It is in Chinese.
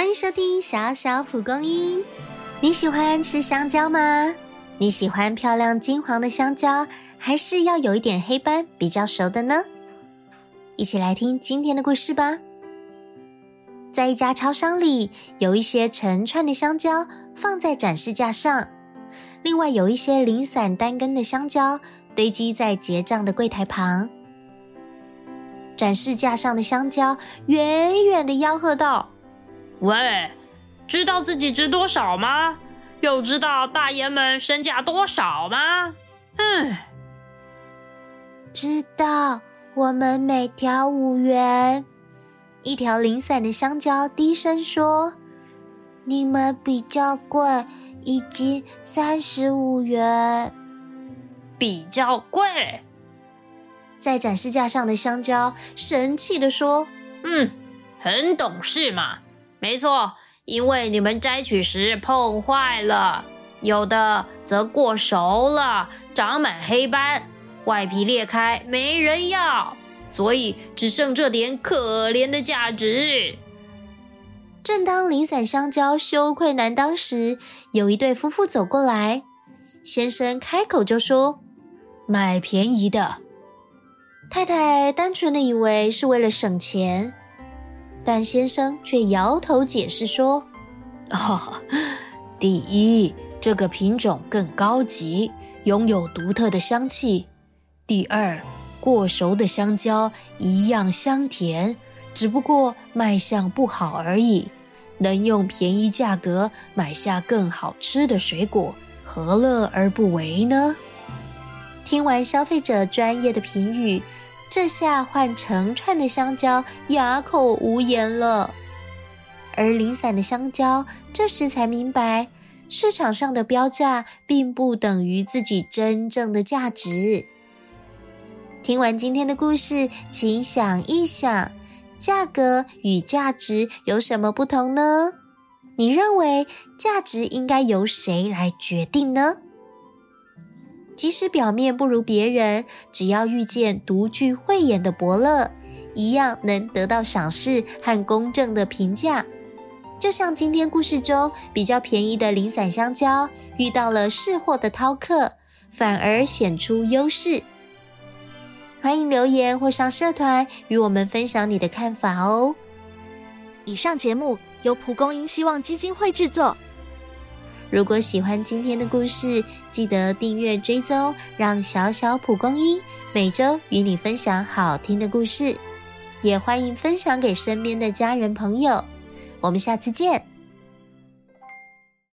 欢迎收听小小蒲公英。你喜欢吃香蕉吗？你喜欢漂亮金黄的香蕉，还是要有一点黑斑比较熟的呢？一起来听今天的故事吧。在一家超商里，有一些成串的香蕉放在展示架上，另外有一些零散单根的香蕉堆积在结账的柜台旁。展示架上的香蕉远远的吆喝道：“喂，知道自己值多少吗？又知道大爷们身价多少吗？嗯，知道。”我们每条五元，一条零散的香蕉低声说：“你们比较贵，一斤三十五元，比较贵。”在展示架上的香蕉神气的说：“嗯，很懂事嘛，没错，因为你们摘取时碰坏了，有的则过熟了，长满黑斑。”外皮裂开，没人要，所以只剩这点可怜的价值。正当零散香蕉羞愧难当时，有一对夫妇走过来，先生开口就说：“买便宜的。”太太单纯的以为是为了省钱，但先生却摇头解释说：“哦，第一，这个品种更高级，拥有独特的香气。”第二，过熟的香蕉一样香甜，只不过卖相不好而已。能用便宜价格买下更好吃的水果，何乐而不为呢？听完消费者专业的评语，这下换成串的香蕉哑口无言了。而零散的香蕉这时才明白，市场上的标价并不等于自己真正的价值。听完今天的故事，请想一想，价格与价值有什么不同呢？你认为价值应该由谁来决定呢？即使表面不如别人，只要遇见独具慧眼的伯乐，一样能得到赏识和公正的评价。就像今天故事中比较便宜的零散香蕉，遇到了识货的饕客，反而显出优势。欢迎留言或上社团与我们分享你的看法哦。以上节目由蒲公英希望基金会制作。如果喜欢今天的故事，记得订阅追踪，让小小蒲公英每周与你分享好听的故事。也欢迎分享给身边的家人朋友。我们下次见。